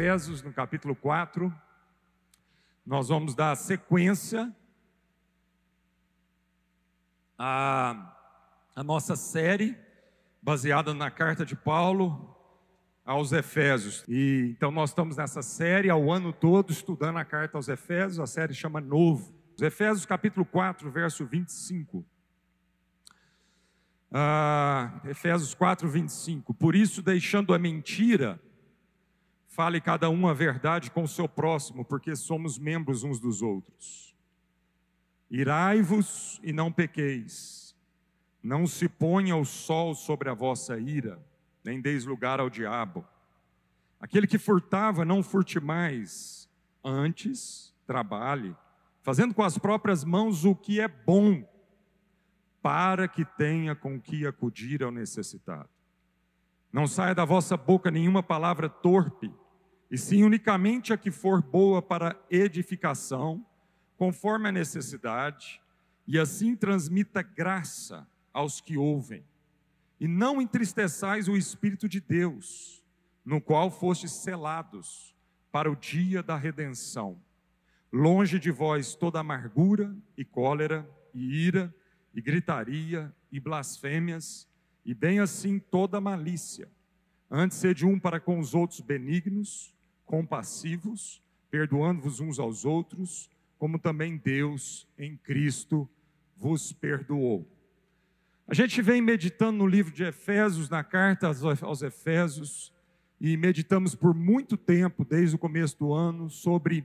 Efésios, no capítulo 4. Nós vamos dar sequência à, à nossa série, baseada na carta de Paulo aos Efésios. E então nós estamos nessa série ao ano todo estudando a carta aos Efésios, a série chama Novo. Os Efésios capítulo 4, verso 25. Ah, Efésios 4, 25. Por isso, deixando a mentira, fale cada um a verdade com o seu próximo, porque somos membros uns dos outros. Irai-vos e não pequeis, não se ponha o sol sobre a vossa ira, nem deis lugar ao diabo. Aquele que furtava, não furte mais, antes trabalhe, fazendo com as próprias mãos o que é bom para que tenha com que acudir ao necessitado. Não saia da vossa boca nenhuma palavra torpe, e sim unicamente a que for boa para edificação, conforme a necessidade, e assim transmita graça aos que ouvem. E não entristeçais o Espírito de Deus, no qual fostes selados para o dia da redenção. Longe de vós toda amargura e cólera e ira e gritaria, e blasfêmias, e bem assim toda malícia. Antes sede um para com os outros benignos, compassivos, perdoando-vos uns aos outros, como também Deus em Cristo vos perdoou. A gente vem meditando no livro de Efésios, na carta aos Efésios, e meditamos por muito tempo, desde o começo do ano, sobre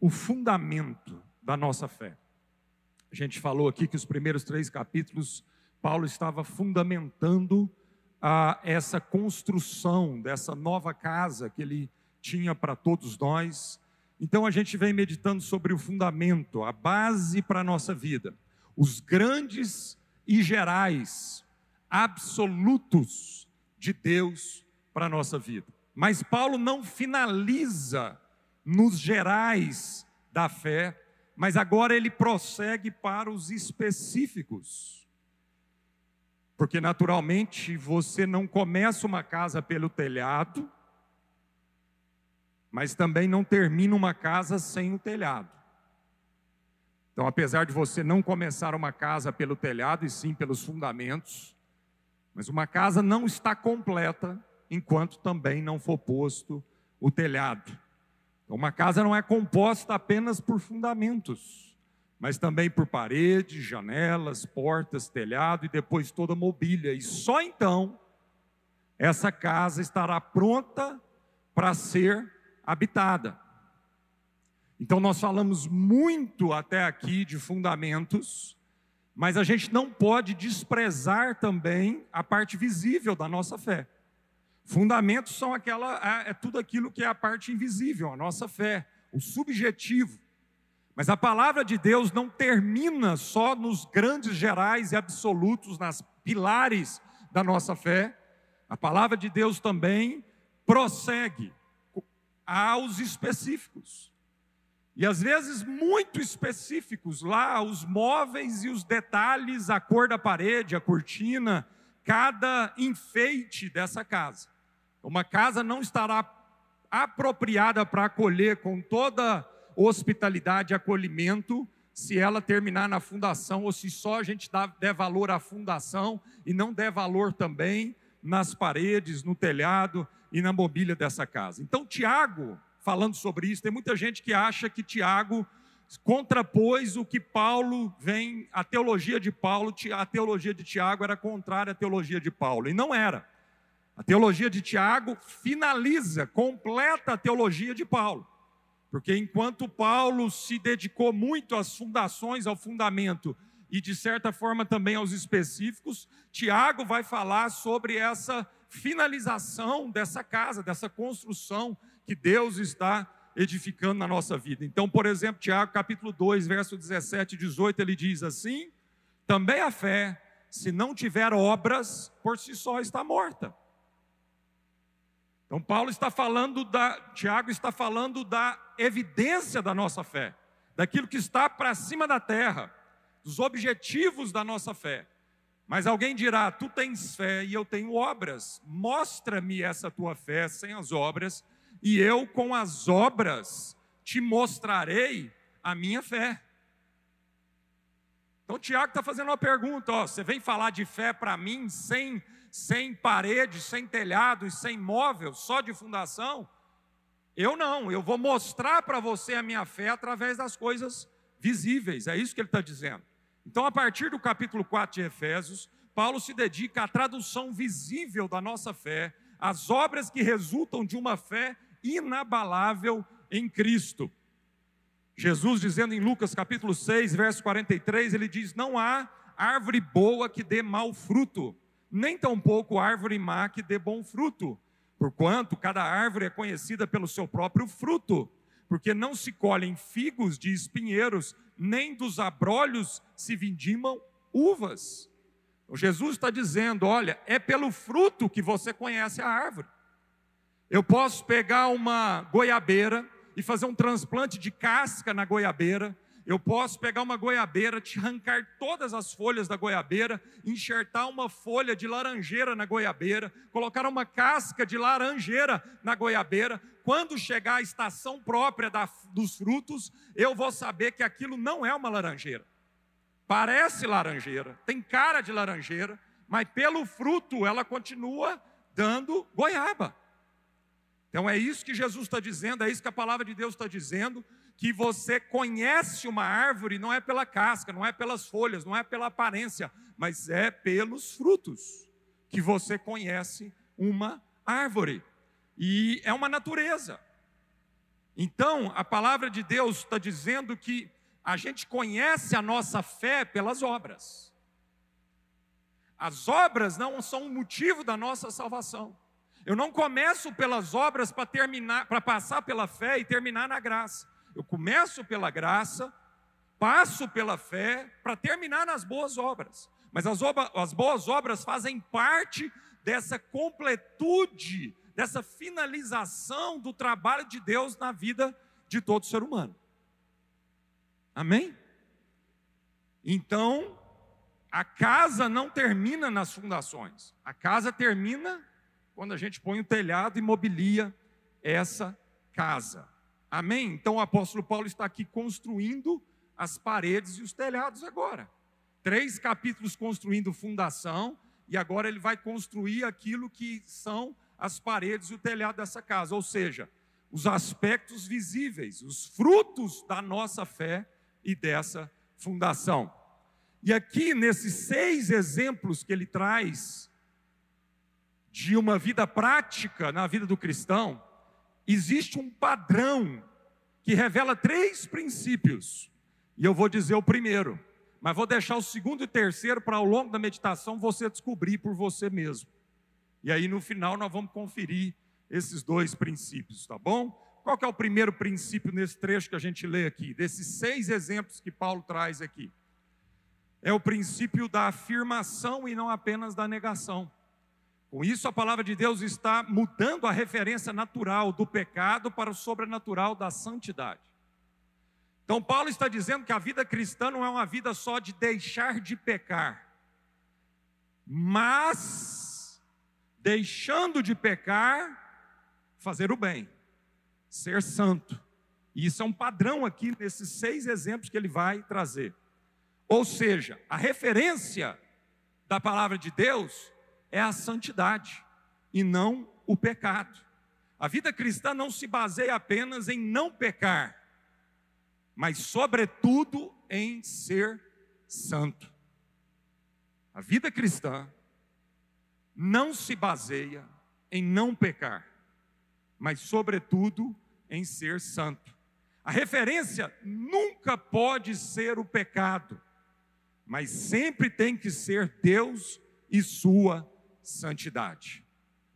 o fundamento da nossa fé. A gente falou aqui que os primeiros três capítulos, Paulo estava fundamentando a, essa construção dessa nova casa que ele tinha para todos nós. Então a gente vem meditando sobre o fundamento, a base para a nossa vida, os grandes e gerais, absolutos de Deus para a nossa vida. Mas Paulo não finaliza nos gerais da fé, mas agora ele prossegue para os específicos. Porque naturalmente você não começa uma casa pelo telhado, mas também não termina uma casa sem o telhado. Então, apesar de você não começar uma casa pelo telhado e sim pelos fundamentos, mas uma casa não está completa enquanto também não for posto o telhado. Então, uma casa não é composta apenas por fundamentos, mas também por paredes, janelas, portas, telhado e depois toda a mobília. E só então essa casa estará pronta para ser habitada. Então, nós falamos muito até aqui de fundamentos, mas a gente não pode desprezar também a parte visível da nossa fé. Fundamentos são aquela, é, é tudo aquilo que é a parte invisível, a nossa fé, o subjetivo. Mas a palavra de Deus não termina só nos grandes gerais e absolutos, nas pilares da nossa fé. A palavra de Deus também prossegue aos específicos. E às vezes muito específicos, lá os móveis e os detalhes, a cor da parede, a cortina, cada enfeite dessa casa. Uma casa não estará apropriada para acolher com toda hospitalidade e acolhimento se ela terminar na fundação ou se só a gente dá, der valor à fundação e não der valor também nas paredes, no telhado e na mobília dessa casa. Então, Tiago, falando sobre isso, tem muita gente que acha que Tiago contrapôs o que Paulo vem, a teologia de Paulo, a teologia de Tiago era contrária à teologia de Paulo, e não era. A teologia de Tiago finaliza, completa a teologia de Paulo. Porque enquanto Paulo se dedicou muito às fundações, ao fundamento e de certa forma também aos específicos, Tiago vai falar sobre essa finalização dessa casa, dessa construção que Deus está edificando na nossa vida. Então, por exemplo, Tiago capítulo 2, verso 17 e 18, ele diz assim: Também a fé, se não tiver obras, por si só está morta. Então Paulo está falando da, Tiago está falando da evidência da nossa fé, daquilo que está para cima da terra, dos objetivos da nossa fé. Mas alguém dirá: Tu tens fé e eu tenho obras. Mostra-me essa tua fé sem as obras, e eu com as obras te mostrarei a minha fé. Então, Tiago está fazendo uma pergunta: ó, você vem falar de fé para mim sem, sem parede, sem telhado e sem móvel, só de fundação? Eu não, eu vou mostrar para você a minha fé através das coisas visíveis, é isso que ele está dizendo. Então, a partir do capítulo 4 de Efésios, Paulo se dedica à tradução visível da nossa fé, às obras que resultam de uma fé inabalável em Cristo. Jesus dizendo em Lucas capítulo 6, verso 43, ele diz: Não há árvore boa que dê mau fruto, nem tampouco árvore má que dê bom fruto, porquanto cada árvore é conhecida pelo seu próprio fruto, porque não se colhem figos de espinheiros, nem dos abrolhos se vindimam uvas. Então, Jesus está dizendo: olha, é pelo fruto que você conhece a árvore. Eu posso pegar uma goiabeira e fazer um transplante de casca na goiabeira. Eu posso pegar uma goiabeira, te arrancar todas as folhas da goiabeira, enxertar uma folha de laranjeira na goiabeira, colocar uma casca de laranjeira na goiabeira. Quando chegar a estação própria da, dos frutos, eu vou saber que aquilo não é uma laranjeira. Parece laranjeira, tem cara de laranjeira, mas pelo fruto ela continua dando goiaba. Então é isso que Jesus está dizendo, é isso que a palavra de Deus está dizendo, que você conhece uma árvore não é pela casca, não é pelas folhas, não é pela aparência, mas é pelos frutos que você conhece uma árvore. E é uma natureza. Então, a palavra de Deus está dizendo que a gente conhece a nossa fé pelas obras. As obras não são o motivo da nossa salvação. Eu não começo pelas obras para terminar, para passar pela fé e terminar na graça. Eu começo pela graça, passo pela fé para terminar nas boas obras. Mas as, as boas obras fazem parte dessa completude, dessa finalização do trabalho de Deus na vida de todo ser humano. Amém? Então, a casa não termina nas fundações, a casa termina quando a gente põe o telhado e mobilia essa casa. Amém? Então o apóstolo Paulo está aqui construindo as paredes e os telhados agora. Três capítulos construindo fundação, e agora ele vai construir aquilo que são as paredes e o telhado dessa casa, ou seja, os aspectos visíveis, os frutos da nossa fé e dessa fundação. E aqui, nesses seis exemplos que ele traz de uma vida prática na vida do cristão, existe um padrão que revela três princípios. E eu vou dizer o primeiro, mas vou deixar o segundo e o terceiro para ao longo da meditação você descobrir por você mesmo. E aí no final nós vamos conferir esses dois princípios, tá bom? Qual que é o primeiro princípio nesse trecho que a gente lê aqui, desses seis exemplos que Paulo traz aqui? É o princípio da afirmação e não apenas da negação. Com isso, a palavra de Deus está mudando a referência natural do pecado para o sobrenatural da santidade. Então, Paulo está dizendo que a vida cristã não é uma vida só de deixar de pecar, mas, deixando de pecar, fazer o bem, ser santo. E isso é um padrão aqui nesses seis exemplos que ele vai trazer. Ou seja, a referência da palavra de Deus é a santidade e não o pecado. A vida cristã não se baseia apenas em não pecar, mas, sobretudo, em ser santo. A vida cristã não se baseia em não pecar, mas, sobretudo, em ser santo. A referência nunca pode ser o pecado, mas sempre tem que ser Deus e Sua santidade.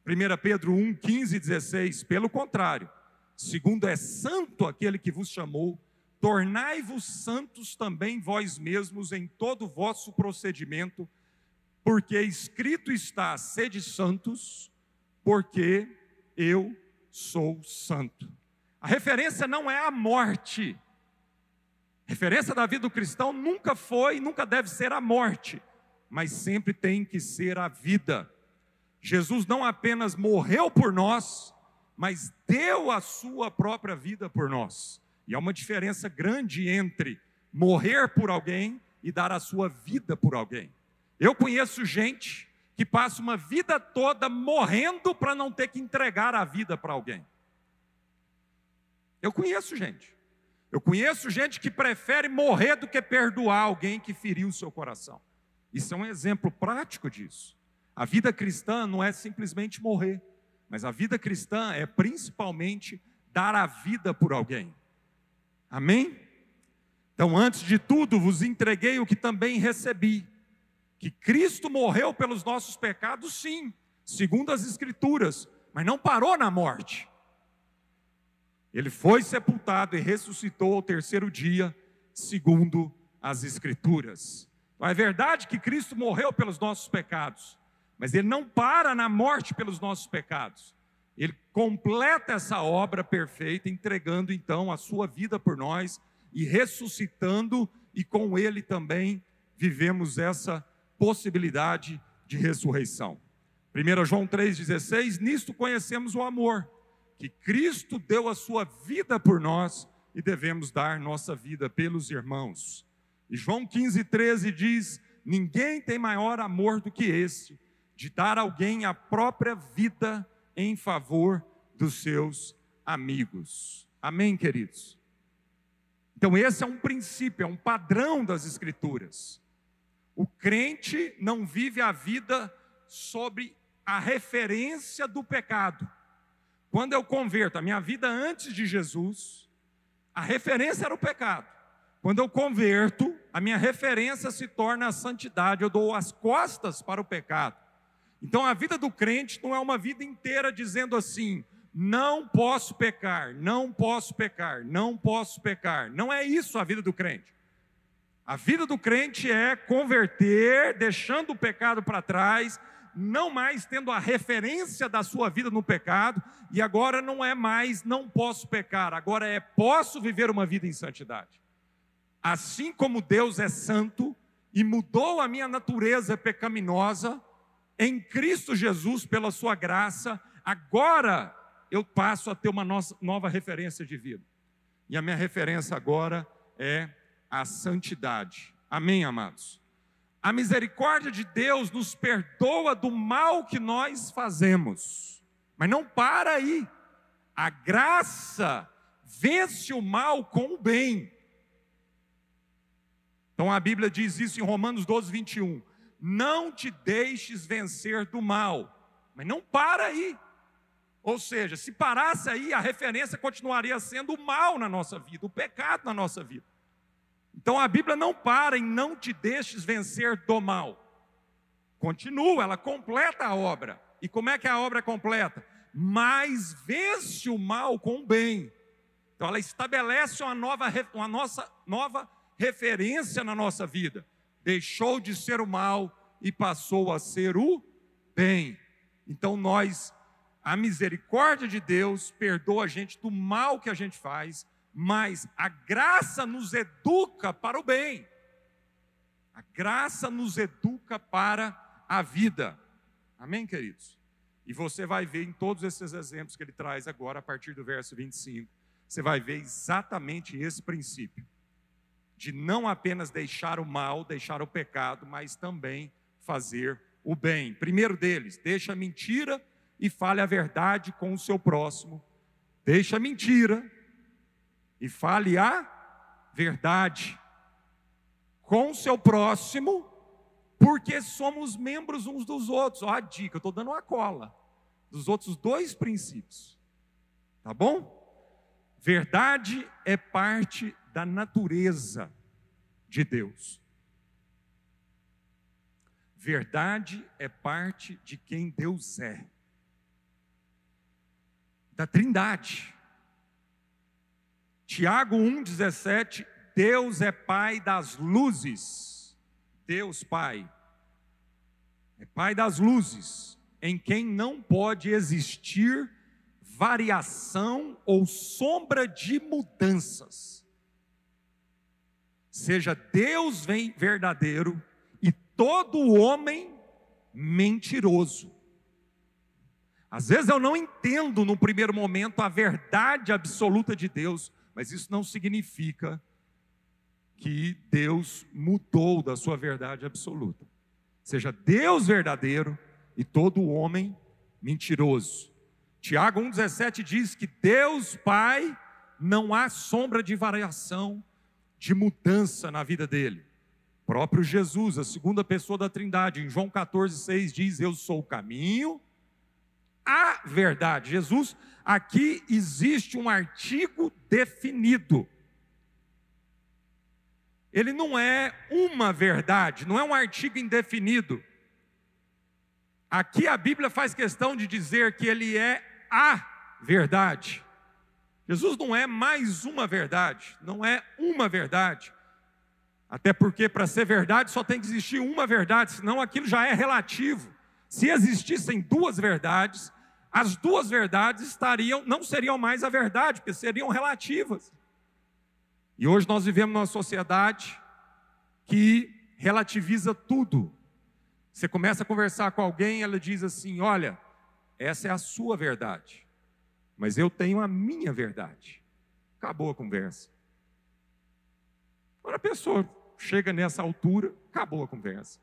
1 Pedro 1, 15 e 16, pelo contrário, segundo é santo aquele que vos chamou, tornai-vos santos também vós mesmos em todo o vosso procedimento, porque escrito está: sede santos, porque eu sou santo. A referência não é a morte. A referência da vida do cristão nunca foi, nunca deve ser a morte, mas sempre tem que ser a vida. Jesus não apenas morreu por nós, mas deu a sua própria vida por nós. E há uma diferença grande entre morrer por alguém e dar a sua vida por alguém. Eu conheço gente que passa uma vida toda morrendo para não ter que entregar a vida para alguém. Eu conheço gente. Eu conheço gente que prefere morrer do que perdoar alguém que feriu o seu coração. Isso é um exemplo prático disso. A vida cristã não é simplesmente morrer, mas a vida cristã é principalmente dar a vida por alguém. Amém? Então, antes de tudo, vos entreguei o que também recebi: que Cristo morreu pelos nossos pecados, sim, segundo as Escrituras, mas não parou na morte. Ele foi sepultado e ressuscitou ao terceiro dia, segundo as Escrituras. Então, é verdade que Cristo morreu pelos nossos pecados, mas ele não para na morte pelos nossos pecados. Ele completa essa obra perfeita, entregando então a sua vida por nós e ressuscitando, e com ele também vivemos essa possibilidade de ressurreição. 1 João 3,16: Nisto conhecemos o amor, que Cristo deu a sua vida por nós e devemos dar nossa vida pelos irmãos. E João 15,13 diz: Ninguém tem maior amor do que esse de dar alguém a própria vida em favor dos seus amigos. Amém, queridos? Então, esse é um princípio, é um padrão das Escrituras. O crente não vive a vida sobre a referência do pecado. Quando eu converto a minha vida antes de Jesus, a referência era o pecado. Quando eu converto, a minha referência se torna a santidade, eu dou as costas para o pecado. Então a vida do crente não é uma vida inteira dizendo assim: não posso pecar, não posso pecar, não posso pecar. Não é isso a vida do crente. A vida do crente é converter, deixando o pecado para trás, não mais tendo a referência da sua vida no pecado, e agora não é mais não posso pecar, agora é posso viver uma vida em santidade. Assim como Deus é santo e mudou a minha natureza pecaminosa, em Cristo Jesus, pela sua graça, agora eu passo a ter uma nova referência de vida. E a minha referência agora é a santidade. Amém, amados? A misericórdia de Deus nos perdoa do mal que nós fazemos. Mas não para aí. A graça vence o mal com o bem. Então a Bíblia diz isso em Romanos 12, 21 não te deixes vencer do mal. Mas não para aí. Ou seja, se parasse aí, a referência continuaria sendo o mal na nossa vida, o pecado na nossa vida. Então a Bíblia não para em não te deixes vencer do mal. Continua, ela completa a obra. E como é que a obra é completa? Mas vence o mal com o bem. Então ela estabelece uma nova, uma nossa nova referência na nossa vida deixou de ser o mal e passou a ser o bem. Então nós, a misericórdia de Deus perdoa a gente do mal que a gente faz, mas a graça nos educa para o bem. A graça nos educa para a vida. Amém, queridos? E você vai ver em todos esses exemplos que ele traz agora, a partir do verso 25, você vai ver exatamente esse princípio de não apenas deixar o mal, deixar o pecado, mas também fazer o bem. Primeiro deles, deixa a mentira e fale a verdade com o seu próximo. Deixa a mentira e fale a verdade com o seu próximo, porque somos membros uns dos outros. Ó, a dica, eu estou dando uma cola dos outros dois princípios. Tá bom? Verdade é parte da natureza de Deus. Verdade é parte de quem Deus é, da Trindade. Tiago 1,17: Deus é Pai das luzes. Deus Pai é Pai das luzes, em quem não pode existir variação ou sombra de mudanças. Seja Deus verdadeiro e todo homem mentiroso. Às vezes eu não entendo no primeiro momento a verdade absoluta de Deus, mas isso não significa que Deus mudou da sua verdade absoluta. Seja Deus verdadeiro e todo homem mentiroso. Tiago 1,17 diz que Deus Pai não há sombra de variação, de mudança na vida dele. O próprio Jesus, a segunda pessoa da Trindade, em João 14,6 diz: Eu sou o caminho, a verdade. Jesus, aqui existe um artigo definido. Ele não é uma verdade, não é um artigo indefinido. Aqui a Bíblia faz questão de dizer que ele é a verdade. Jesus não é mais uma verdade, não é uma verdade. Até porque para ser verdade só tem que existir uma verdade, senão aquilo já é relativo. Se existissem duas verdades, as duas verdades estariam, não seriam mais a verdade, porque seriam relativas. E hoje nós vivemos numa sociedade que relativiza tudo. Você começa a conversar com alguém, ela diz assim: Olha, essa é a sua verdade, mas eu tenho a minha verdade. Acabou a conversa. Quando a pessoa chega nessa altura, acabou a conversa.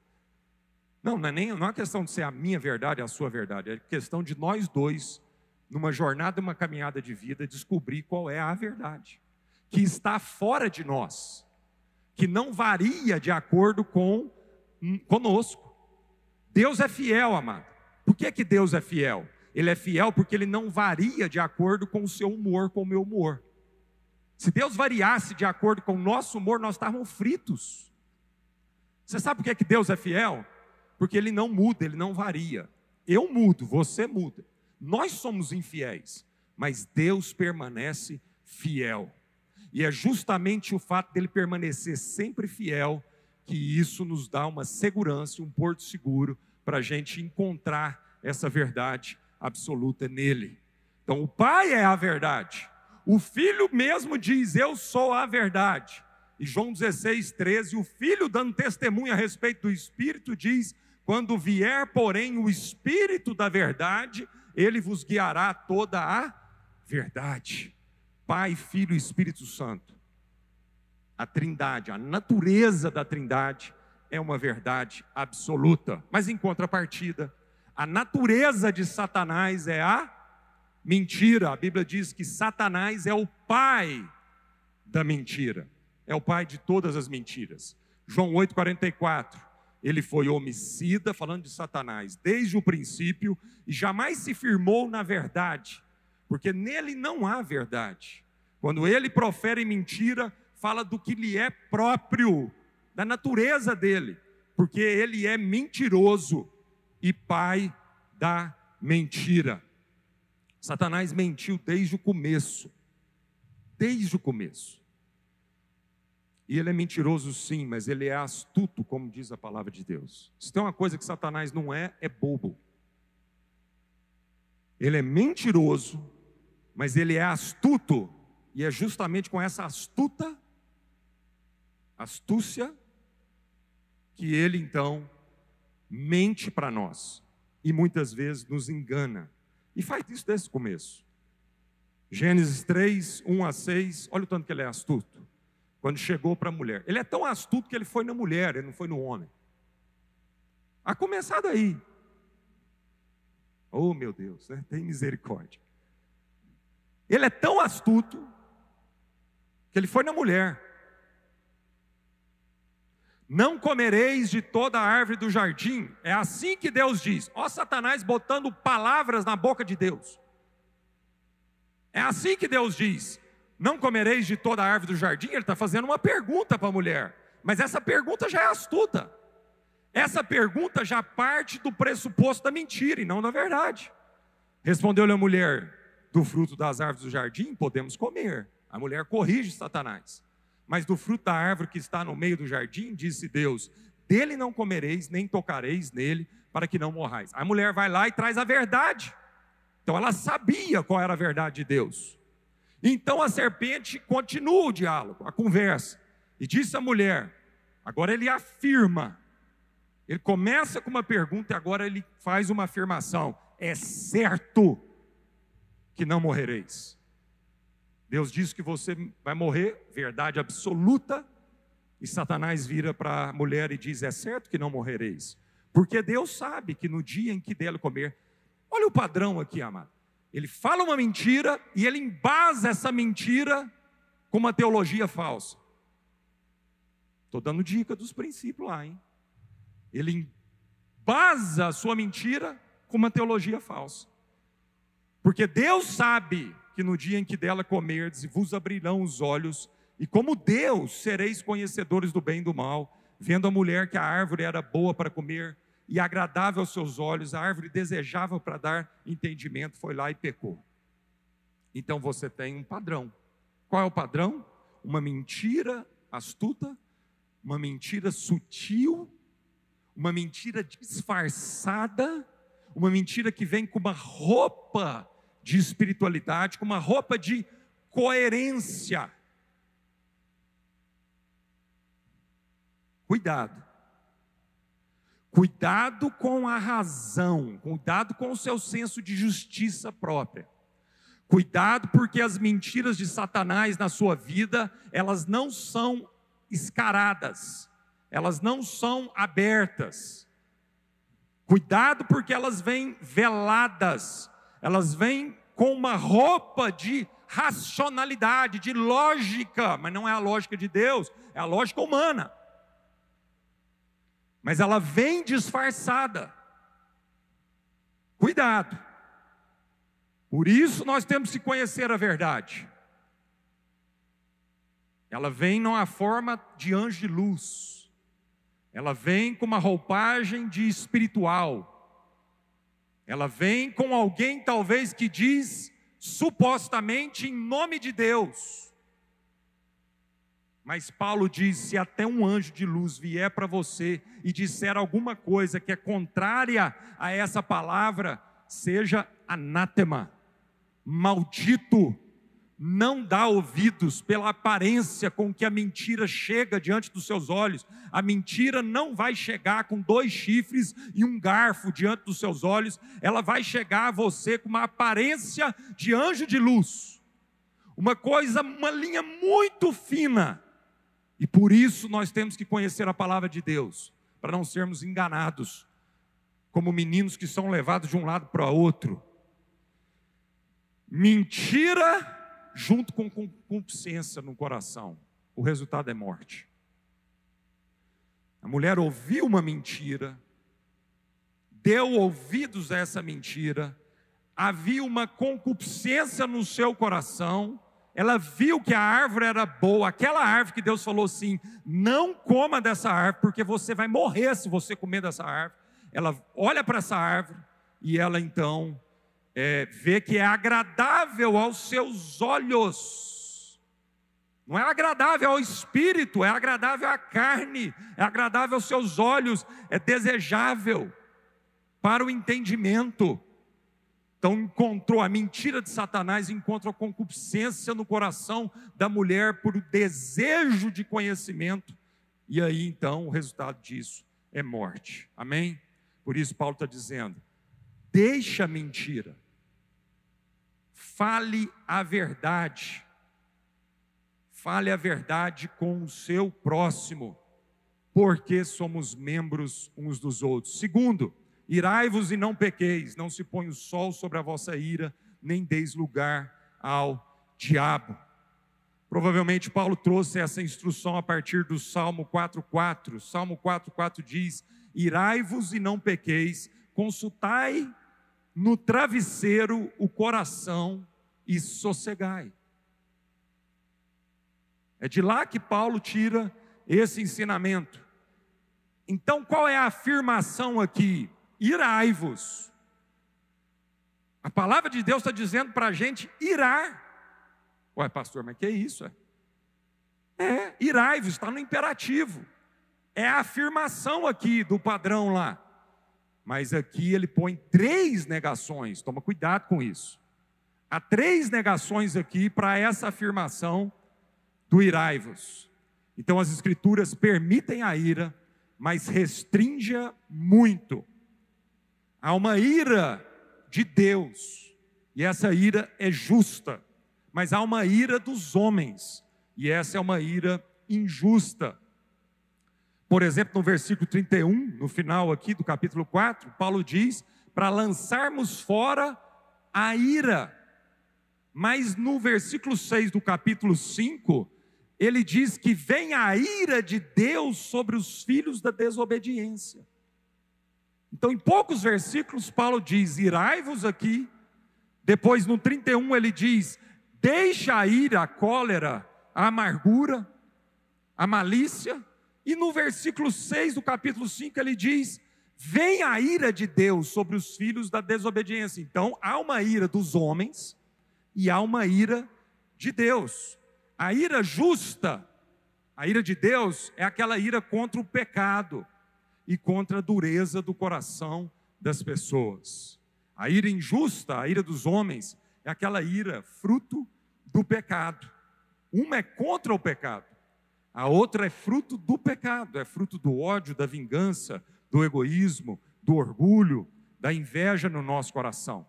Não, não é nem não é questão de ser a minha verdade, a sua verdade, é questão de nós dois, numa jornada, uma caminhada de vida, descobrir qual é a verdade, que está fora de nós, que não varia de acordo com hum, conosco. Deus é fiel, amado. Por que, que Deus é fiel? Ele é fiel porque ele não varia de acordo com o seu humor, com o meu humor. Se Deus variasse de acordo com o nosso humor, nós estávamos fritos. Você sabe por que, que Deus é fiel? porque ele não muda, ele não varia. Eu mudo, você muda. Nós somos infiéis, mas Deus permanece fiel. E é justamente o fato dele permanecer sempre fiel que isso nos dá uma segurança, um porto seguro para a gente encontrar essa verdade absoluta nele. Então, o Pai é a verdade. O Filho mesmo diz: Eu sou a verdade. E João 16, 13, o Filho dando testemunho a respeito do Espírito diz: quando vier, porém, o Espírito da verdade, ele vos guiará toda a verdade. Pai, Filho e Espírito Santo. A Trindade, a natureza da Trindade é uma verdade absoluta. Mas em contrapartida, a natureza de Satanás é a mentira. A Bíblia diz que Satanás é o pai da mentira. É o pai de todas as mentiras. João 8:44 ele foi homicida, falando de Satanás, desde o princípio, e jamais se firmou na verdade, porque nele não há verdade. Quando ele profere mentira, fala do que lhe é próprio, da natureza dele, porque ele é mentiroso e pai da mentira. Satanás mentiu desde o começo, desde o começo. E ele é mentiroso sim, mas ele é astuto, como diz a palavra de Deus. Se tem uma coisa que Satanás não é, é bobo. Ele é mentiroso, mas ele é astuto, e é justamente com essa astuta astúcia que ele então mente para nós e muitas vezes nos engana. E faz isso desde o começo. Gênesis 3, 1 a 6, olha o tanto que ele é astuto quando chegou para a mulher. Ele é tão astuto que ele foi na mulher, ele não foi no homem. A começar daí. Oh, meu Deus, né? tem misericórdia. Ele é tão astuto que ele foi na mulher. Não comereis de toda a árvore do jardim. É assim que Deus diz. Ó Satanás botando palavras na boca de Deus. É assim que Deus diz. Não comereis de toda árvore do jardim? Ele está fazendo uma pergunta para a mulher. Mas essa pergunta já é astuta. Essa pergunta já parte do pressuposto da mentira e não da verdade. Respondeu-lhe a mulher: Do fruto das árvores do jardim podemos comer. A mulher corrige Satanás. Mas do fruto da árvore que está no meio do jardim, disse Deus: Dele não comereis, nem tocareis nele, para que não morrais. A mulher vai lá e traz a verdade. Então ela sabia qual era a verdade de Deus. Então a serpente continua o diálogo, a conversa, e disse à mulher: agora ele afirma, Ele começa com uma pergunta e agora ele faz uma afirmação: é certo que não morrereis. Deus diz que você vai morrer, verdade absoluta, e Satanás vira para a mulher e diz: é certo que não morrereis. Porque Deus sabe que no dia em que dele comer, olha o padrão aqui, amado. Ele fala uma mentira e ele embasa essa mentira com uma teologia falsa. Estou dando dica dos princípios lá, hein? Ele embasa a sua mentira com uma teologia falsa. Porque Deus sabe que no dia em que dela comerdes, vos abrirão os olhos, e como Deus sereis conhecedores do bem e do mal, vendo a mulher que a árvore era boa para comer e agradável aos seus olhos, a árvore desejável para dar entendimento, foi lá e pecou. Então você tem um padrão. Qual é o padrão? Uma mentira astuta, uma mentira sutil, uma mentira disfarçada, uma mentira que vem com uma roupa de espiritualidade, com uma roupa de coerência. Cuidado. Cuidado com a razão, cuidado com o seu senso de justiça própria. Cuidado porque as mentiras de Satanás na sua vida, elas não são escaradas, elas não são abertas. Cuidado porque elas vêm veladas, elas vêm com uma roupa de racionalidade, de lógica, mas não é a lógica de Deus, é a lógica humana. Mas ela vem disfarçada. Cuidado. Por isso nós temos que conhecer a verdade. Ela vem numa forma de anjo de luz. Ela vem com uma roupagem de espiritual. Ela vem com alguém talvez que diz supostamente em nome de Deus. Mas Paulo diz: se até um anjo de luz vier para você e disser alguma coisa que é contrária a essa palavra, seja anátema, maldito, não dá ouvidos pela aparência com que a mentira chega diante dos seus olhos. A mentira não vai chegar com dois chifres e um garfo diante dos seus olhos, ela vai chegar a você com uma aparência de anjo de luz. Uma coisa, uma linha muito fina. E por isso nós temos que conhecer a palavra de Deus, para não sermos enganados, como meninos que são levados de um lado para outro. Mentira junto com concupiscência no coração. O resultado é morte. A mulher ouviu uma mentira, deu ouvidos a essa mentira, havia uma concupiscência no seu coração, ela viu que a árvore era boa, aquela árvore que Deus falou assim: não coma dessa árvore, porque você vai morrer se você comer dessa árvore. Ela olha para essa árvore e ela então é, vê que é agradável aos seus olhos. Não é agradável ao espírito, é agradável à carne, é agradável aos seus olhos, é desejável para o entendimento. Então encontrou a mentira de Satanás, encontra a concupiscência no coração da mulher por o desejo de conhecimento. E aí então o resultado disso é morte. Amém? Por isso Paulo está dizendo: deixa a mentira, Fale a verdade. Fale a verdade com o seu próximo, porque somos membros uns dos outros. Segundo, irai-vos e não pequeis, não se põe o sol sobre a vossa ira, nem deis lugar ao diabo. Provavelmente Paulo trouxe essa instrução a partir do Salmo 4:4. Salmo 4:4 diz: Irai-vos e não pequeis, consultai no travesseiro o coração e sossegai. É de lá que Paulo tira esse ensinamento. Então, qual é a afirmação aqui? Irai-vos. A palavra de Deus está dizendo para a gente irar. Ué, pastor, mas que é isso? É, é irai-vos, está no imperativo. É a afirmação aqui do padrão lá. Mas aqui ele põe três negações, toma cuidado com isso. Há três negações aqui para essa afirmação do irai-vos. Então as escrituras permitem a ira, mas restrinja muito. Há uma ira de Deus, e essa ira é justa, mas há uma ira dos homens, e essa é uma ira injusta. Por exemplo, no versículo 31, no final aqui do capítulo 4, Paulo diz para lançarmos fora a ira. Mas no versículo 6 do capítulo 5, ele diz que vem a ira de Deus sobre os filhos da desobediência. Então, em poucos versículos, Paulo diz: irai-vos aqui. Depois, no 31, ele diz: deixa a ira, a cólera, a amargura, a malícia. E no versículo 6 do capítulo 5, ele diz: vem a ira de Deus sobre os filhos da desobediência. Então, há uma ira dos homens e há uma ira de Deus. A ira justa, a ira de Deus, é aquela ira contra o pecado e contra a dureza do coração das pessoas. A ira injusta, a ira dos homens, é aquela ira fruto do pecado. Uma é contra o pecado, a outra é fruto do pecado, é fruto do ódio, da vingança, do egoísmo, do orgulho, da inveja no nosso coração.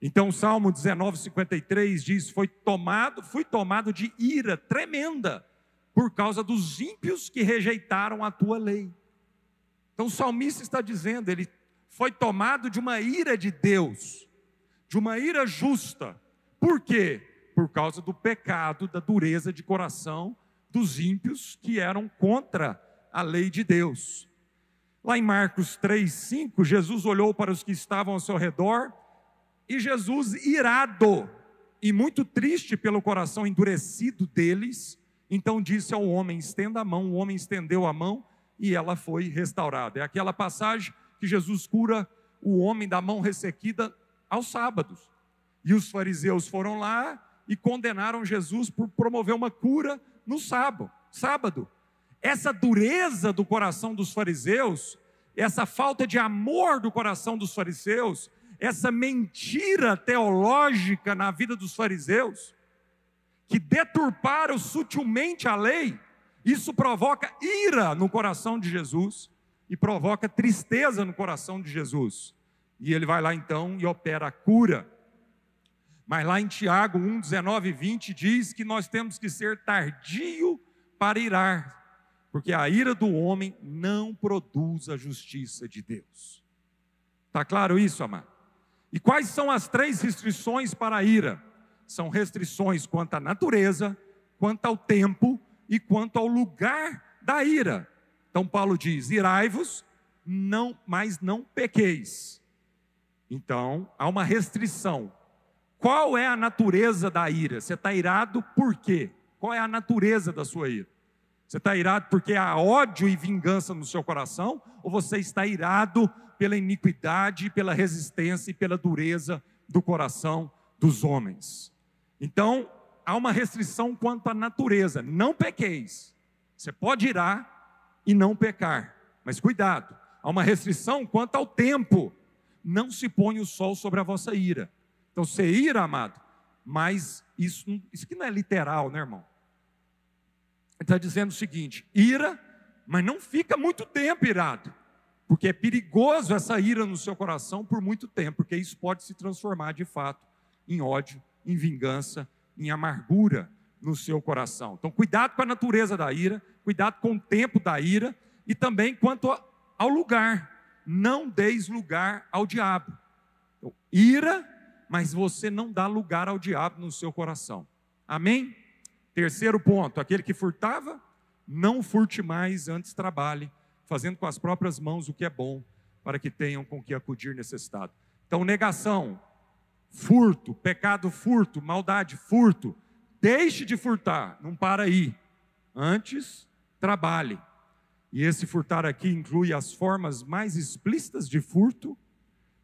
Então, o Salmo 19, 53 diz: Foi tomado, fui tomado de ira tremenda por causa dos ímpios que rejeitaram a tua lei. Então, o salmista está dizendo, ele foi tomado de uma ira de Deus, de uma ira justa. Por quê? Por causa do pecado, da dureza de coração dos ímpios que eram contra a lei de Deus. Lá em Marcos 3, 5, Jesus olhou para os que estavam ao seu redor e Jesus, irado e muito triste pelo coração endurecido deles, então disse ao homem: estenda a mão. O homem estendeu a mão e ela foi restaurada. É aquela passagem que Jesus cura o homem da mão ressequida aos sábados. E os fariseus foram lá e condenaram Jesus por promover uma cura no sábado. Sábado. Essa dureza do coração dos fariseus, essa falta de amor do coração dos fariseus, essa mentira teológica na vida dos fariseus, que deturparam sutilmente a lei, isso provoca ira no coração de Jesus e provoca tristeza no coração de Jesus. E ele vai lá então e opera a cura. Mas lá em Tiago 1, 19 e 20 diz que nós temos que ser tardio para irar, porque a ira do homem não produz a justiça de Deus. Está claro isso, amado? E quais são as três restrições para a ira? São restrições quanto à natureza, quanto ao tempo e quanto ao lugar da ira. Então Paulo diz: irai-vos, não, mas não pequeis. Então há uma restrição. Qual é a natureza da ira? Você está irado por quê? Qual é a natureza da sua ira? Você está irado porque há ódio e vingança no seu coração? Ou você está irado pela iniquidade, pela resistência e pela dureza do coração dos homens. Então, há uma restrição quanto à natureza: não pequeis. Você pode irar e não pecar, mas cuidado, há uma restrição quanto ao tempo: não se põe o sol sobre a vossa ira. Então, você ira, amado, mas isso, isso que não é literal, né, irmão? Ele está dizendo o seguinte: ira, mas não fica muito tempo irado porque é perigoso essa ira no seu coração por muito tempo, porque isso pode se transformar de fato em ódio, em vingança, em amargura no seu coração. Então, cuidado com a natureza da ira, cuidado com o tempo da ira e também quanto ao lugar. Não deis lugar ao diabo. Então, ira, mas você não dá lugar ao diabo no seu coração. Amém? Terceiro ponto: aquele que furtava, não furte mais, antes trabalhe fazendo com as próprias mãos o que é bom, para que tenham com que acudir necessitado. Então, negação, furto, pecado, furto, maldade, furto. Deixe de furtar, não para aí. Antes, trabalhe. E esse furtar aqui inclui as formas mais explícitas de furto,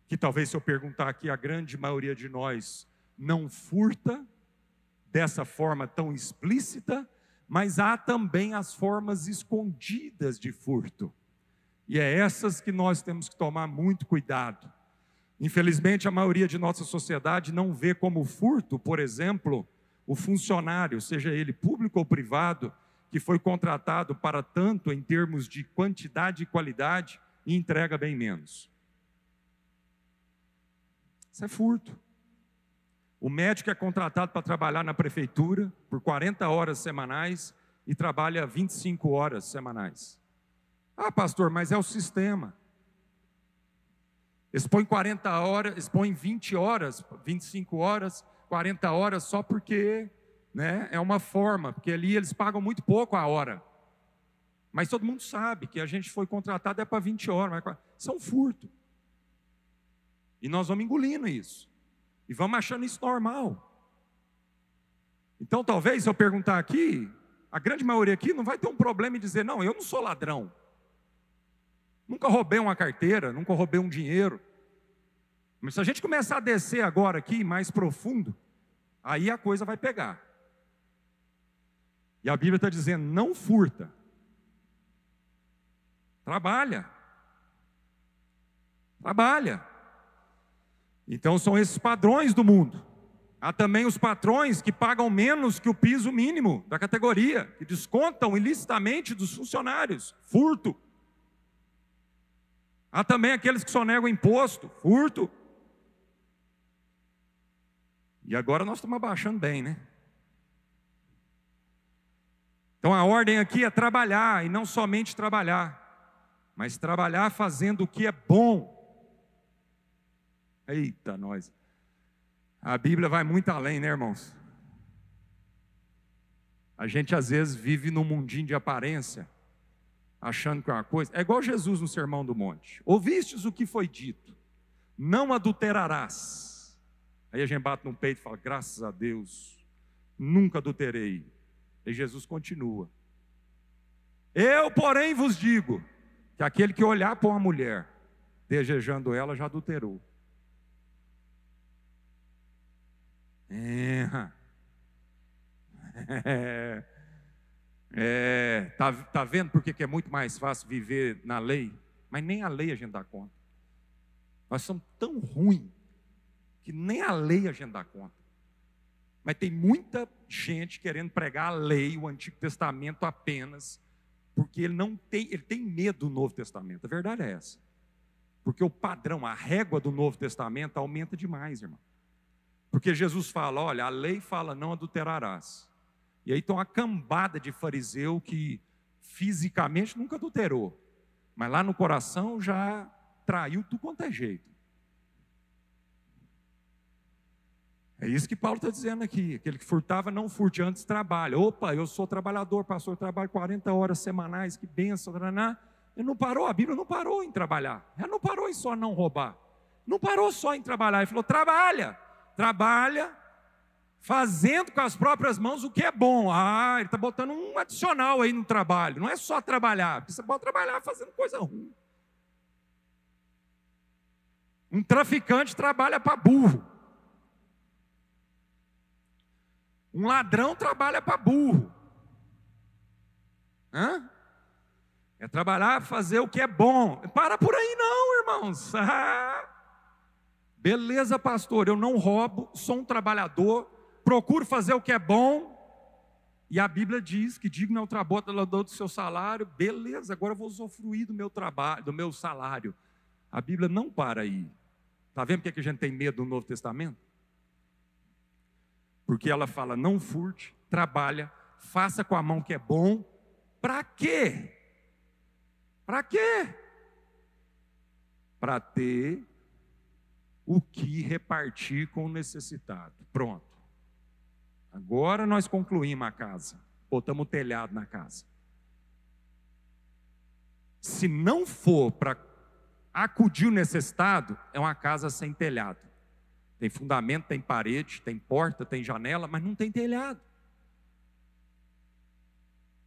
que talvez se eu perguntar aqui, a grande maioria de nós não furta dessa forma tão explícita, mas há também as formas escondidas de furto. E é essas que nós temos que tomar muito cuidado. Infelizmente, a maioria de nossa sociedade não vê como furto, por exemplo, o funcionário, seja ele público ou privado, que foi contratado para tanto em termos de quantidade e qualidade e entrega bem menos. Isso é furto. O médico é contratado para trabalhar na prefeitura por 40 horas semanais e trabalha 25 horas semanais. Ah, pastor, mas é o sistema. Expõe 40 horas, expõe 20 horas, 25 horas, 40 horas só porque né, é uma forma, porque ali eles pagam muito pouco a hora. Mas todo mundo sabe que a gente foi contratado é para 20 horas, mas isso é um furto. E nós vamos engolindo isso. E vamos achando isso normal. Então, talvez, eu perguntar aqui, a grande maioria aqui não vai ter um problema em dizer: não, eu não sou ladrão. Nunca roubei uma carteira, nunca roubei um dinheiro. Mas se a gente começar a descer agora aqui, mais profundo, aí a coisa vai pegar. E a Bíblia está dizendo: não furta, trabalha. Trabalha. Então são esses padrões do mundo. Há também os patrões que pagam menos que o piso mínimo da categoria, que descontam ilicitamente dos funcionários, furto. Há também aqueles que só negam imposto, furto. E agora nós estamos abaixando bem, né? Então a ordem aqui é trabalhar, e não somente trabalhar, mas trabalhar fazendo o que é bom. Eita, nós. A Bíblia vai muito além, né, irmãos? A gente às vezes vive num mundinho de aparência, achando que é uma coisa. É igual Jesus no Sermão do Monte. Ouvistes o que foi dito: não adulterarás. Aí a gente bate no peito e fala: graças a Deus, nunca adulterei. E Jesus continua: Eu, porém, vos digo que aquele que olhar para uma mulher, desejando ela, já adulterou. É. É. é. Tá, tá vendo por que é muito mais fácil viver na lei? Mas nem a lei a gente dá conta. Nós somos tão ruins que nem a lei a gente dá conta. Mas tem muita gente querendo pregar a lei, o Antigo Testamento apenas, porque ele não tem, ele tem medo do Novo Testamento. A verdade é essa. Porque o padrão, a régua do Novo Testamento aumenta demais, irmão. Porque Jesus fala: olha, a lei fala não adulterarás. E aí tem uma cambada de fariseu que fisicamente nunca adulterou, mas lá no coração já traiu tudo quanto é jeito. É isso que Paulo está dizendo aqui. Aquele que furtava, não furte, antes trabalha. Opa, eu sou trabalhador, pastor, eu trabalho 40 horas semanais, que benção. Ele não parou, a Bíblia não parou em trabalhar. Ela não parou em só não roubar. Não parou só em trabalhar. Ele falou: trabalha trabalha fazendo com as próprias mãos o que é bom. Ah, ele está botando um adicional aí no trabalho. Não é só trabalhar, você pode trabalhar fazendo coisa ruim. Um traficante trabalha para burro. Um ladrão trabalha para burro. Hã? É trabalhar, fazer o que é bom. Para por aí não, irmãos. Ah, Beleza, pastor, eu não roubo, sou um trabalhador, procuro fazer o que é bom. E a Bíblia diz que digno é o trabalhador do seu salário. Beleza, agora eu vou usufruir do meu trabalho, do meu salário. A Bíblia não para aí. Está vendo porque que a gente tem medo do Novo Testamento? Porque ela fala: não furte, trabalha, faça com a mão que é bom. Para quê? Para quê? Para ter o que repartir com o necessitado. Pronto. Agora nós concluímos a casa. Botamos o telhado na casa. Se não for para acudir o necessitado, é uma casa sem telhado. Tem fundamento, tem parede, tem porta, tem janela, mas não tem telhado.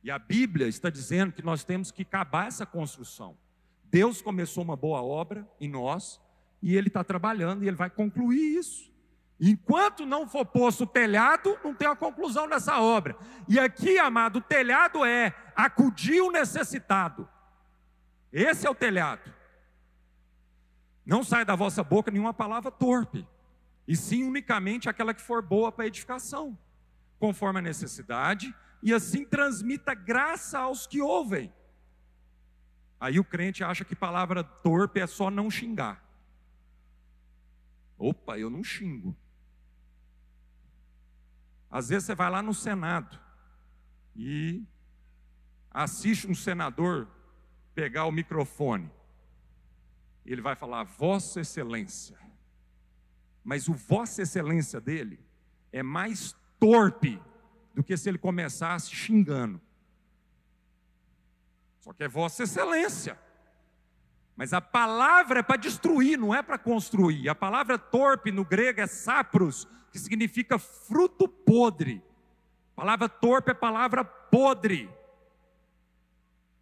E a Bíblia está dizendo que nós temos que acabar essa construção. Deus começou uma boa obra em nós, e ele está trabalhando e ele vai concluir isso. Enquanto não for posto o telhado, não tem a conclusão dessa obra. E aqui, amado, o telhado é acudir o necessitado. Esse é o telhado. Não sai da vossa boca nenhuma palavra torpe, e sim unicamente aquela que for boa para edificação, conforme a necessidade, e assim transmita graça aos que ouvem. Aí o crente acha que palavra torpe é só não xingar. Opa, eu não xingo. Às vezes você vai lá no Senado e assiste um senador pegar o microfone. Ele vai falar, Vossa Excelência. Mas o Vossa Excelência dele é mais torpe do que se ele começasse xingando. Só que é Vossa Excelência. Mas a palavra é para destruir, não é para construir. A palavra torpe no grego é sapros, que significa fruto podre. A palavra torpe é palavra podre.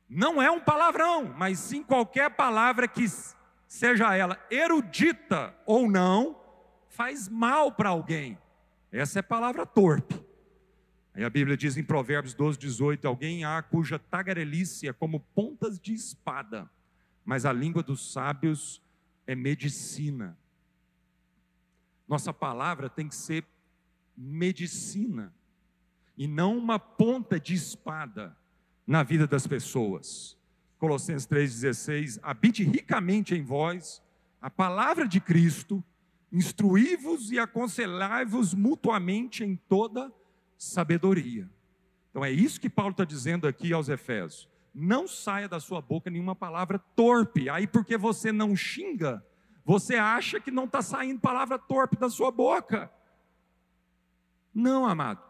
Não é um palavrão, mas sim qualquer palavra que seja ela erudita ou não, faz mal para alguém. Essa é palavra torpe. Aí a Bíblia diz em Provérbios 12, 18: Alguém há cuja tagarelice é como pontas de espada, mas a língua dos sábios é medicina. Nossa palavra tem que ser medicina, e não uma ponta de espada na vida das pessoas. Colossenses 3,16: Habite ricamente em vós a palavra de Cristo instruí-vos e aconselhai-vos mutuamente em toda sabedoria. Então é isso que Paulo está dizendo aqui aos Efésios. Não saia da sua boca nenhuma palavra torpe. Aí, porque você não xinga, você acha que não está saindo palavra torpe da sua boca. Não, amado.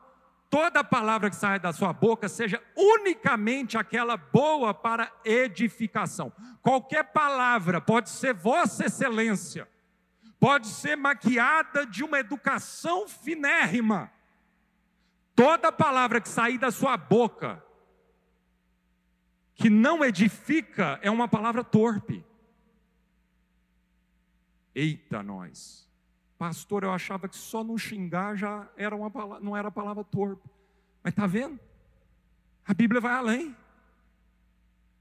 Toda palavra que sai da sua boca seja unicamente aquela boa para edificação. Qualquer palavra pode ser Vossa Excelência pode ser maquiada de uma educação finérrima. Toda palavra que sair da sua boca, que não edifica, é uma palavra torpe. Eita, nós. Pastor, eu achava que só não xingar já era uma palavra, não era palavra torpe. Mas está vendo? A Bíblia vai além.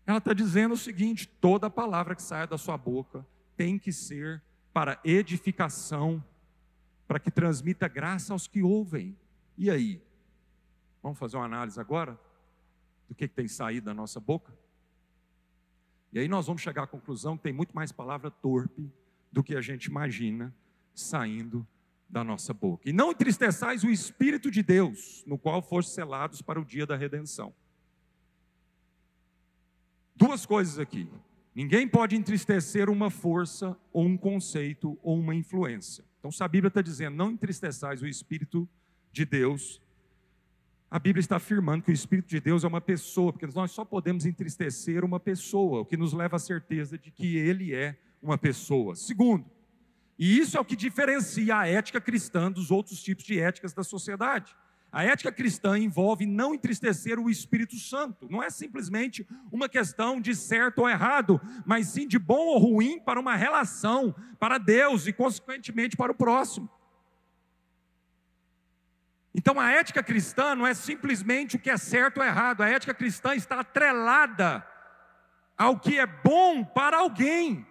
Ela está dizendo o seguinte: toda palavra que saia da sua boca tem que ser para edificação, para que transmita graça aos que ouvem. E aí? Vamos fazer uma análise agora do que, tem saído da nossa boca? E aí nós vamos chegar à conclusão que tem muito mais palavra torpe do que a gente imagina saindo da nossa boca. E não entristeçais o Espírito de Deus, no qual foste selados para o dia da redenção. Duas coisas aqui. Ninguém pode entristecer uma força, ou um conceito, ou uma influência. Então, se a Bíblia está dizendo, não entristeçais o Espírito de Deus, a Bíblia está afirmando que o Espírito de Deus é uma pessoa, porque nós só podemos entristecer uma pessoa, o que nos leva à certeza de que ele é uma pessoa. Segundo, e isso é o que diferencia a ética cristã dos outros tipos de éticas da sociedade. A ética cristã envolve não entristecer o Espírito Santo. Não é simplesmente uma questão de certo ou errado, mas sim de bom ou ruim para uma relação, para Deus e, consequentemente, para o próximo. Então, a ética cristã não é simplesmente o que é certo ou errado. A ética cristã está atrelada ao que é bom para alguém.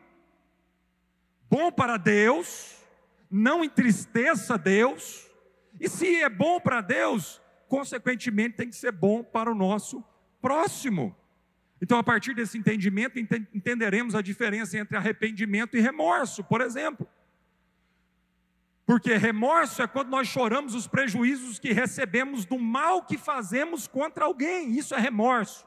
Bom para Deus, não entristeça Deus e se é bom para Deus, consequentemente tem que ser bom para o nosso próximo. Então, a partir desse entendimento, entenderemos a diferença entre arrependimento e remorso, por exemplo. Porque remorso é quando nós choramos os prejuízos que recebemos do mal que fazemos contra alguém, isso é remorso.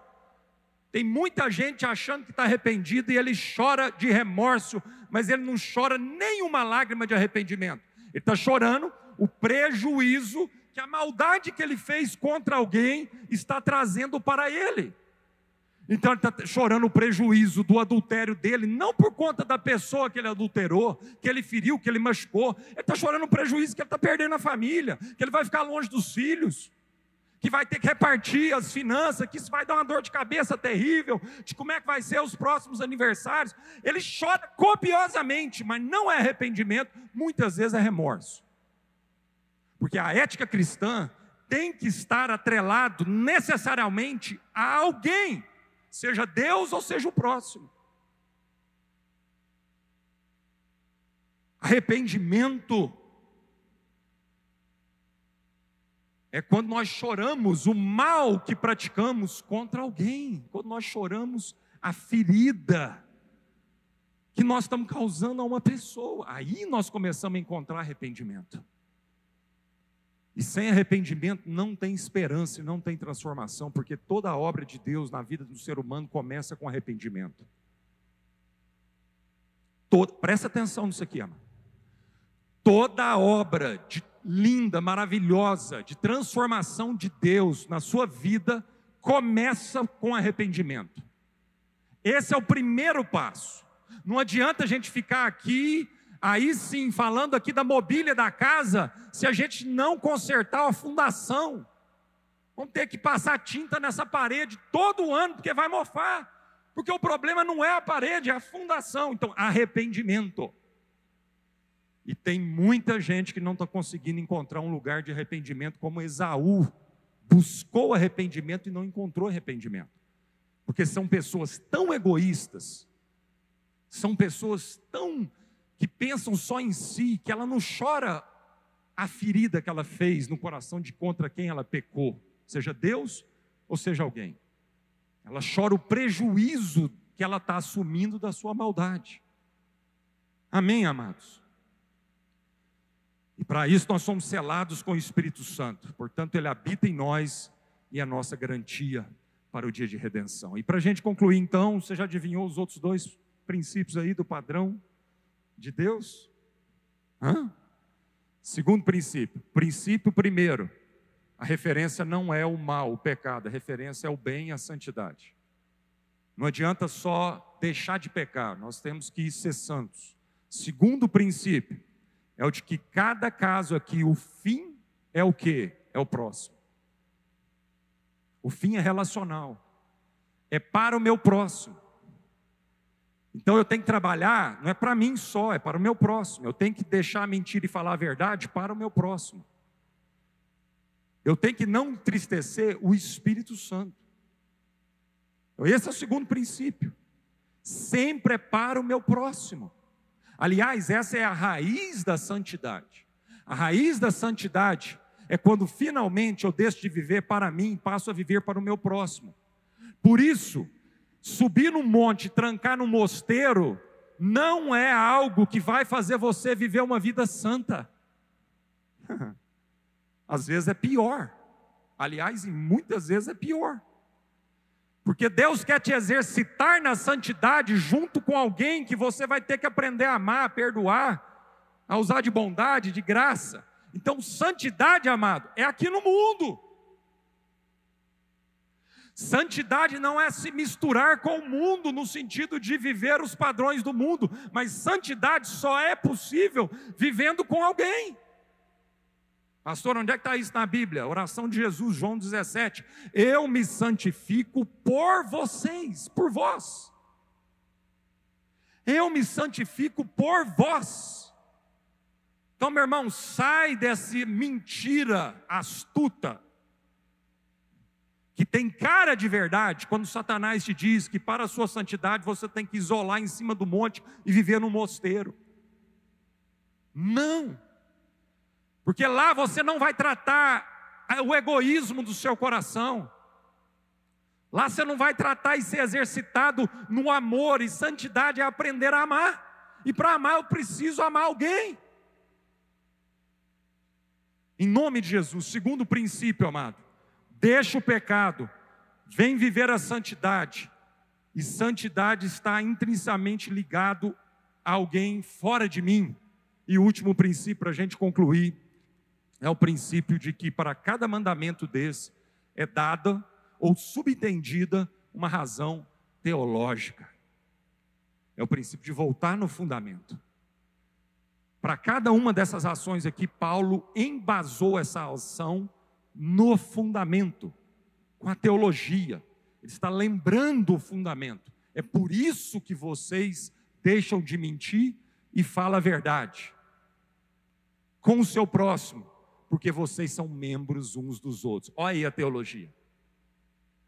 Tem muita gente achando que está arrependido e ele chora de remorso, mas ele não chora nenhuma lágrima de arrependimento. Ele está chorando o prejuízo que a maldade que ele fez contra alguém está trazendo para ele. Então ele está chorando o prejuízo do adultério dele, não por conta da pessoa que ele adulterou, que ele feriu, que ele machucou. Ele está chorando o prejuízo que ele está perdendo a família, que ele vai ficar longe dos filhos, que vai ter que repartir as finanças, que isso vai dar uma dor de cabeça terrível, de como é que vai ser os próximos aniversários. Ele chora copiosamente, mas não é arrependimento, muitas vezes é remorso. Porque a ética cristã tem que estar atrelado necessariamente a alguém, seja Deus ou seja o próximo. Arrependimento É quando nós choramos o mal que praticamos contra alguém, quando nós choramos a ferida que nós estamos causando a uma pessoa. Aí nós começamos a encontrar arrependimento. E sem arrependimento não tem esperança e não tem transformação, porque toda a obra de Deus na vida do ser humano começa com arrependimento. Todo, presta atenção nisso aqui, ama. Toda a obra de, linda, maravilhosa, de transformação de Deus na sua vida começa com arrependimento. Esse é o primeiro passo. Não adianta a gente ficar aqui, aí sim, falando aqui da mobília da casa, se a gente não consertar a fundação. Vamos ter que passar tinta nessa parede todo ano, porque vai mofar. Porque o problema não é a parede, é a fundação. Então, arrependimento. E tem muita gente que não está conseguindo encontrar um lugar de arrependimento, como Esaú buscou arrependimento e não encontrou arrependimento. Porque são pessoas tão egoístas, são pessoas tão que pensam só em si, que ela não chora a ferida que ela fez no coração de contra quem ela pecou, seja Deus ou seja alguém. Ela chora o prejuízo que ela está assumindo da sua maldade. Amém, amados? E para isso nós somos selados com o Espírito Santo. Portanto, ele habita em nós e é a nossa garantia para o dia de redenção. E para a gente concluir, então, você já adivinhou os outros dois princípios aí do padrão de Deus? Hã? Segundo princípio. Princípio primeiro. A referência não é o mal, o pecado, a referência é o bem e a santidade. Não adianta só deixar de pecar, nós temos que ser santos. Segundo princípio, é o de que cada caso aqui, o fim é o que? É o próximo. O fim é relacional. É para o meu próximo. Então eu tenho que trabalhar, não é para mim só, é para o meu próximo. Eu tenho que deixar a mentira e falar a verdade para o meu próximo. Eu tenho que não entristecer o Espírito Santo. Então, esse é o segundo princípio. Sempre é para o meu próximo. Aliás, essa é a raiz da santidade. A raiz da santidade é quando finalmente eu deixo de viver para mim e passo a viver para o meu próximo. Por isso, subir no monte, trancar no mosteiro, não é algo que vai fazer você viver uma vida santa. Às vezes é pior. Aliás, e muitas vezes é pior. Porque Deus quer te exercitar na santidade junto com alguém que você vai ter que aprender a amar, a perdoar, a usar de bondade, de graça. Então, santidade, amado, é aqui no mundo. Santidade não é se misturar com o mundo no sentido de viver os padrões do mundo, mas santidade só é possível vivendo com alguém. Pastor, onde é que está isso na Bíblia? Oração de Jesus, João 17. Eu me santifico por vocês, por vós. Eu me santifico por vós. Então, meu irmão, sai dessa mentira astuta, que tem cara de verdade, quando Satanás te diz que para a sua santidade você tem que isolar em cima do monte e viver no mosteiro. Não. Porque lá você não vai tratar o egoísmo do seu coração. Lá você não vai tratar e ser exercitado no amor, e santidade é aprender a amar. E para amar eu preciso amar alguém. Em nome de Jesus, segundo princípio, amado, deixa o pecado, vem viver a santidade. E santidade está intrinsecamente ligado a alguém fora de mim. E o último princípio para a gente concluir é o princípio de que para cada mandamento desse é dada ou subentendida uma razão teológica. É o princípio de voltar no fundamento. Para cada uma dessas ações aqui, Paulo embasou essa ação no fundamento, com a teologia. Ele está lembrando o fundamento. É por isso que vocês deixam de mentir e falam a verdade com o seu próximo, porque vocês são membros uns dos outros. Olha aí a teologia.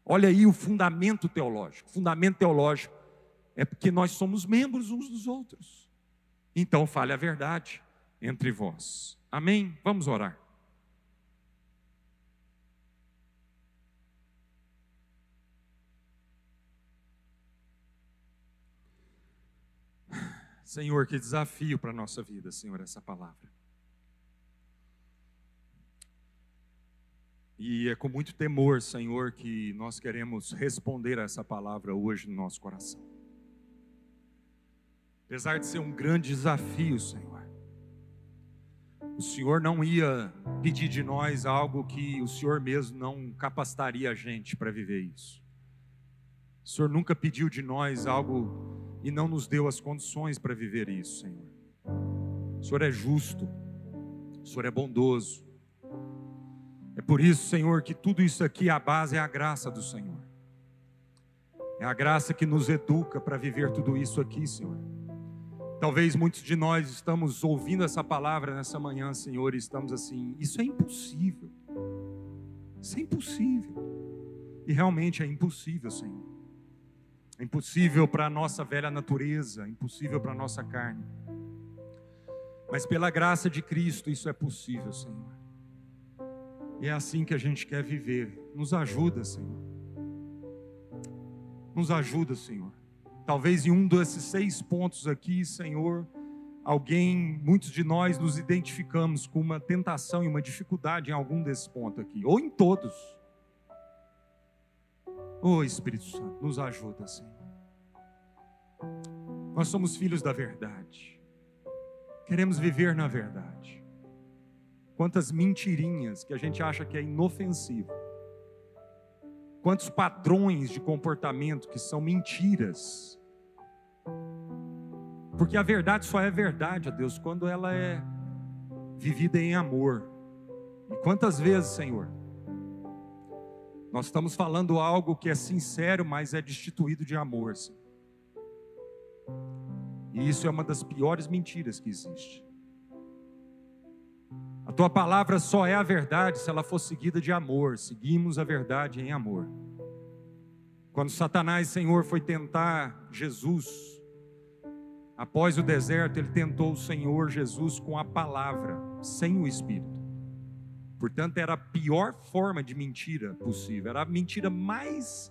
Olha aí o fundamento teológico. O fundamento teológico é porque nós somos membros uns dos outros. Então fale a verdade entre vós. Amém? Vamos orar. Senhor, que desafio para a nossa vida, Senhor, essa palavra. E é com muito temor, Senhor, que nós queremos responder a essa palavra hoje no nosso coração. Apesar de ser um grande desafio, Senhor, o Senhor não ia pedir de nós algo que o Senhor mesmo não capacitaria a gente para viver isso. O Senhor nunca pediu de nós algo e não nos deu as condições para viver isso, Senhor. O Senhor é justo, o Senhor é bondoso, é por isso, Senhor, que tudo isso aqui, a base é a graça do Senhor. É a graça que nos educa para viver tudo isso aqui, Senhor. Talvez muitos de nós estamos ouvindo essa palavra nessa manhã, Senhor, e estamos assim: isso é impossível. Isso é impossível. E realmente é impossível, Senhor. É impossível para a nossa velha natureza, impossível para a nossa carne. Mas pela graça de Cristo isso é possível, Senhor. E é assim que a gente quer viver. Nos ajuda, Senhor. Nos ajuda, Senhor. Talvez em um desses seis pontos aqui, Senhor, alguém, muitos de nós nos identificamos com uma tentação e uma dificuldade em algum desses pontos aqui, ou em todos. Oh Espírito Santo, nos ajuda, Senhor. Nós somos filhos da verdade. Queremos viver na verdade. Quantas mentirinhas que a gente acha que é inofensivo. Quantos padrões de comportamento que são mentiras. Porque a verdade só é verdade, a Deus, quando ela é vivida em amor. E quantas vezes, Senhor, nós estamos falando algo que é sincero, mas é destituído de amor. Senhor. E isso é uma das piores mentiras que existe. A tua palavra só é a verdade se ela for seguida de amor. Seguimos a verdade em amor. Quando Satanás, Senhor, foi tentar Jesus, após o deserto, ele tentou o Senhor Jesus com a palavra, sem o Espírito. Portanto, era a pior forma de mentira possível, era a mentira mais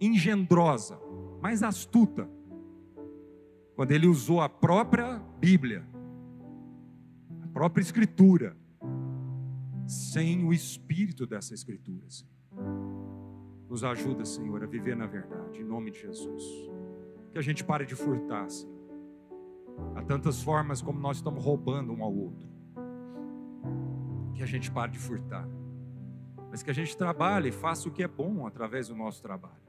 engendrosa, mais astuta. Quando ele usou a própria Bíblia própria Escritura, sem o espírito dessa Escritura. Nos ajuda, Senhor, a viver na verdade, em nome de Jesus. Que a gente pare de furtar, Senhor. Há tantas formas como nós estamos roubando um ao outro. Que a gente pare de furtar. Mas que a gente trabalhe e faça o que é bom através do nosso trabalho.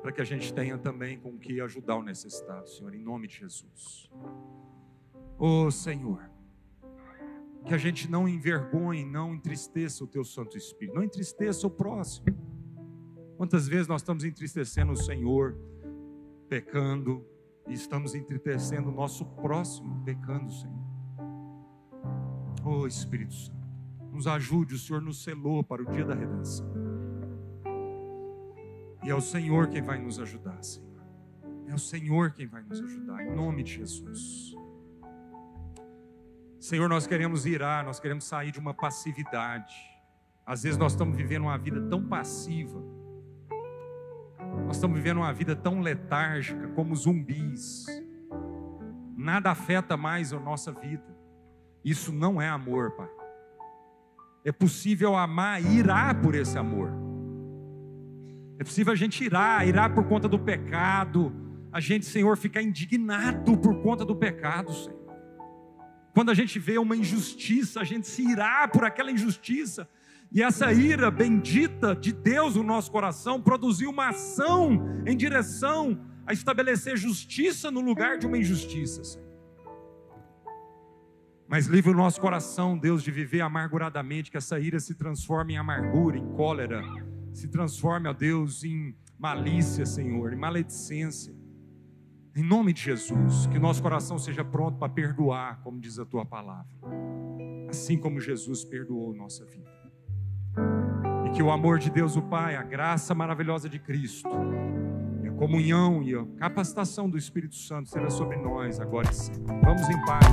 Para que a gente tenha também com que ajudar o necessitado, Senhor, em nome de Jesus. Ô oh, Senhor, que a gente não envergonhe, não entristeça o teu Santo Espírito, não entristeça o próximo. Quantas vezes nós estamos entristecendo o Senhor, pecando, e estamos entristecendo o nosso próximo, pecando, Senhor. Oh Espírito Santo, nos ajude, o Senhor nos selou para o dia da redenção. E é o Senhor quem vai nos ajudar, Senhor. É o Senhor quem vai nos ajudar, em nome de Jesus. Senhor, nós queremos virar, nós queremos sair de uma passividade. Às vezes nós estamos vivendo uma vida tão passiva, nós estamos vivendo uma vida tão letárgica, como zumbis. Nada afeta mais a nossa vida. Isso não é amor, Pai. É possível amar e irar por esse amor. É possível a gente irar, irar por conta do pecado. A gente, Senhor, ficar indignado por conta do pecado, Senhor. Quando a gente vê uma injustiça, a gente se irá por aquela injustiça. E essa ira bendita de Deus no nosso coração produziu uma ação em direção a estabelecer justiça no lugar de uma injustiça, Senhor. Mas livre o nosso coração, Deus, de viver amarguradamente, que essa ira se transforme em amargura, em cólera, se transforme, ó Deus, em malícia, Senhor, em maledicência. Em nome de Jesus, que nosso coração seja pronto para perdoar, como diz a tua palavra, assim como Jesus perdoou nossa vida. E que o amor de Deus, o Pai, a graça maravilhosa de Cristo, comunhão e a capacitação do Espírito Santo será sobre nós agora e sempre. Vamos em paz.